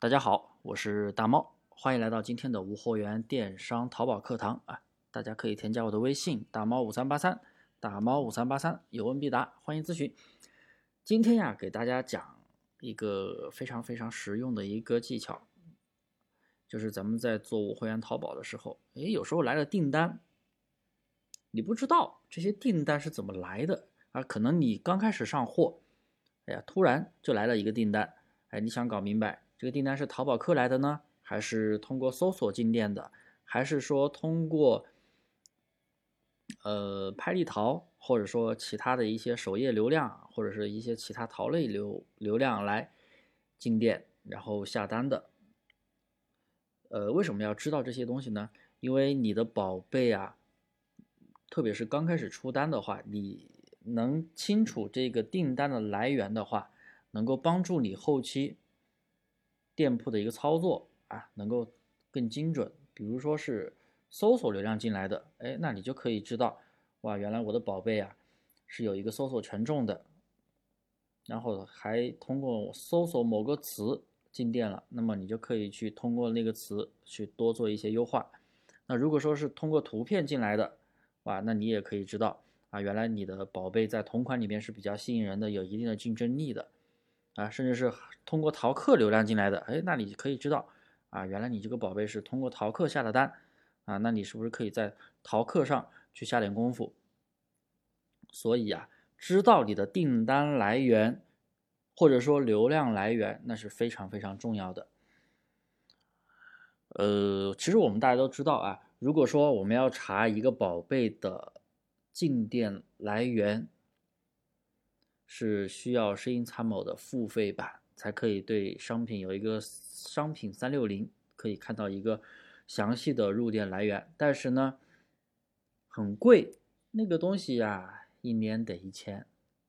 大家好，我是大猫，欢迎来到今天的无货源电商淘宝课堂啊！大家可以添加我的微信大猫五三八三，大猫五三八三，有问必答，欢迎咨询。今天呀，给大家讲一个非常非常实用的一个技巧，就是咱们在做无货源淘宝的时候，哎，有时候来了订单，你不知道这些订单是怎么来的啊？可能你刚开始上货，哎呀，突然就来了一个订单，哎，你想搞明白。这个订单是淘宝客来的呢，还是通过搜索进店的，还是说通过呃拍立淘，或者说其他的一些首页流量，或者是一些其他淘类流流量来进店，然后下单的？呃，为什么要知道这些东西呢？因为你的宝贝啊，特别是刚开始出单的话，你能清楚这个订单的来源的话，能够帮助你后期。店铺的一个操作啊，能够更精准。比如说是搜索流量进来的，哎，那你就可以知道，哇，原来我的宝贝啊是有一个搜索权重的，然后还通过搜索某个词进店了，那么你就可以去通过那个词去多做一些优化。那如果说是通过图片进来的，哇，那你也可以知道啊，原来你的宝贝在同款里面是比较吸引人的，有一定的竞争力的。啊，甚至是通过淘客流量进来的，哎，那你可以知道，啊，原来你这个宝贝是通过淘客下的单，啊，那你是不是可以在淘客上去下点功夫？所以啊，知道你的订单来源或者说流量来源，那是非常非常重要的。呃，其实我们大家都知道啊，如果说我们要查一个宝贝的进店来源。是需要声音参谋的付费版才可以对商品有一个商品三六零可以看到一个详细的入店来源，但是呢，很贵，那个东西呀，一年得一千，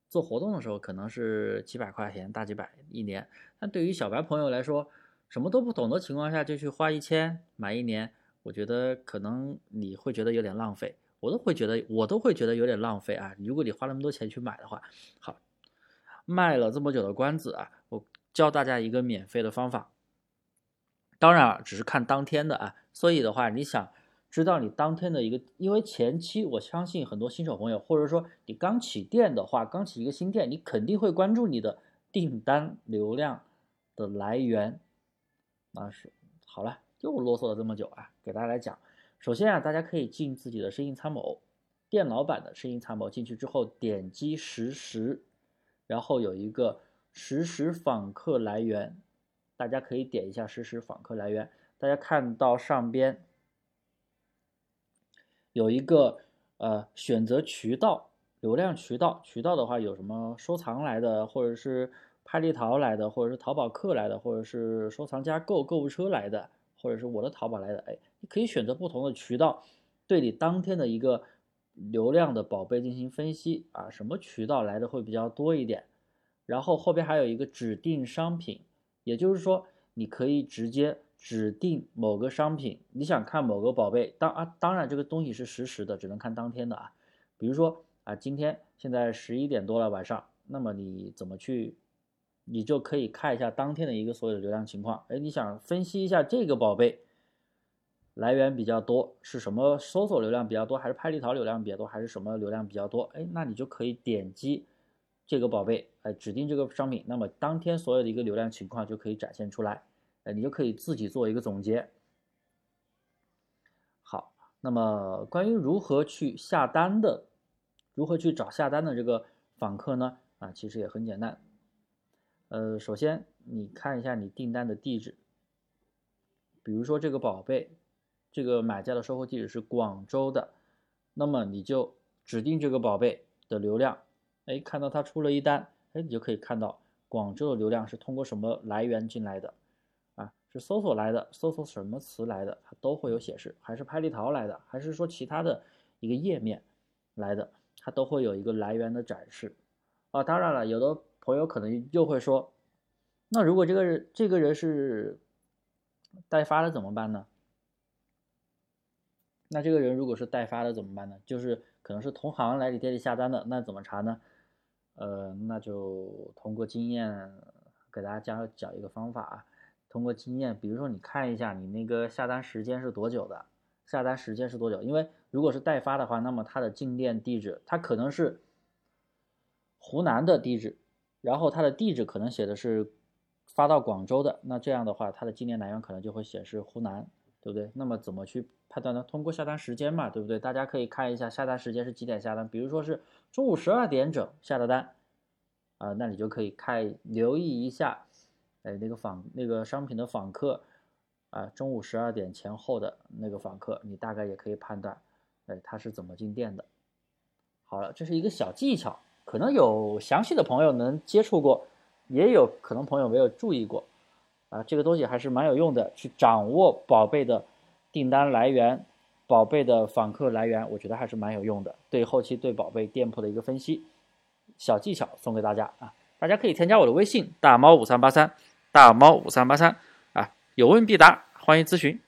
做活动的时候可能是几百块钱，大几百一年，但对于小白朋友来说，什么都不懂的情况下就去花一千买一年，我觉得可能你会觉得有点浪费，我都会觉得我都会觉得有点浪费啊，如果你花那么多钱去买的话，好。卖了这么久的关子啊，我教大家一个免费的方法。当然啊，只是看当天的啊，所以的话，你想知道你当天的一个，因为前期我相信很多新手朋友，或者说你刚起店的话，刚起一个新店，你肯定会关注你的订单流量的来源。那是好了，又啰嗦了这么久啊，给大家来讲。首先啊，大家可以进自己的生意参谋，电脑版的生意参谋，进去之后点击实时。然后有一个实时访客来源，大家可以点一下实时访客来源。大家看到上边有一个呃选择渠道流量渠道，渠道的话有什么收藏来的，或者是拍立淘来的，或者是淘宝客来的，或者是收藏加购购物车来的，或者是我的淘宝来的。哎，你可以选择不同的渠道，对你当天的一个。流量的宝贝进行分析啊，什么渠道来的会比较多一点？然后后边还有一个指定商品，也就是说你可以直接指定某个商品，你想看某个宝贝，当啊当然这个东西是实时的，只能看当天的啊。比如说啊，今天现在十一点多了晚上，那么你怎么去？你就可以看一下当天的一个所有的流量情况。哎，你想分析一下这个宝贝？来源比较多是什么？搜索流量比较多，还是拍立淘流量比较多，还是什么流量比较多？哎，那你就可以点击这个宝贝，哎，指定这个商品，那么当天所有的一个流量情况就可以展现出来，哎，你就可以自己做一个总结。好，那么关于如何去下单的，如何去找下单的这个访客呢？啊，其实也很简单。呃，首先你看一下你订单的地址，比如说这个宝贝。这个买家的售后地址是广州的，那么你就指定这个宝贝的流量，哎，看到他出了一单，哎，你就可以看到广州的流量是通过什么来源进来的，啊，是搜索来的，搜索什么词来的，它都会有显示，还是拍立淘来的，还是说其他的一个页面来的，它都会有一个来源的展示，啊，当然了，有的朋友可能又会说，那如果这个人这个人是代发的怎么办呢？那这个人如果是代发的怎么办呢？就是可能是同行来你店里下单的，那怎么查呢？呃，那就通过经验给大家讲讲一个方法啊。通过经验，比如说你看一下你那个下单时间是多久的，下单时间是多久？因为如果是代发的话，那么他的进店地址他可能是湖南的地址，然后他的地址可能写的是发到广州的，那这样的话他的进店来源可能就会显示湖南，对不对？那么怎么去判断呢？通过下单时间嘛，对不对？大家可以看一下下单时间是几点下单，比如说是中午十二点整下的单，啊，那你就可以看留意一下。哎，那个访那个商品的访客，啊，中午十二点前后的那个访客，你大概也可以判断，哎，他是怎么进店的。好了，这是一个小技巧，可能有详细的朋友能接触过，也有可能朋友没有注意过，啊，这个东西还是蛮有用的，去掌握宝贝的订单来源、宝贝的访客来源，我觉得还是蛮有用的，对后期对宝贝店铺的一个分析，小技巧送给大家啊，大家可以添加我的微信大猫五三八三。大猫五三八三啊，有问必答，欢迎咨询。